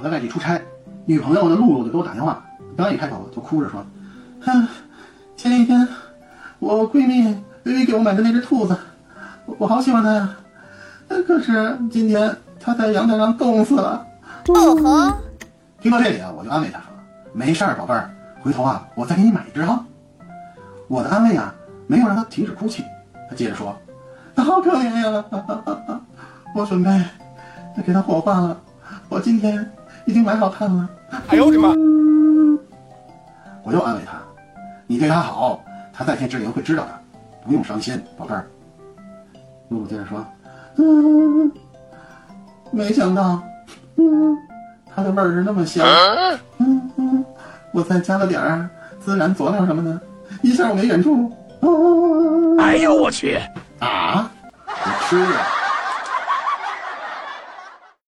我在外地出差，女朋友呢露露就给我打电话，刚一开口就哭着说：“哼，前几天我闺蜜微微给我买的那只兔子，我我好喜欢它呀，可是今天它在阳台上冻死了。”哦呵，听到这里啊，我就安慰她说：“没事儿，宝贝儿，回头啊我再给你买一只哈。”我的安慰啊没有让她停止哭泣，她接着说：“好可怜呀，我准备给它火化了，我今天已经蛮好看了。”哎呦我的妈！我又安慰他：“你对他好，他在天之灵会知道的，不用伤心，宝贝儿。”露露接着说：“嗯，没想到，嗯，它的味儿是那么香，嗯嗯，我再加了点儿孜然佐料什么的，一下我没忍住，哦，哎呦我去！啊，我吃了。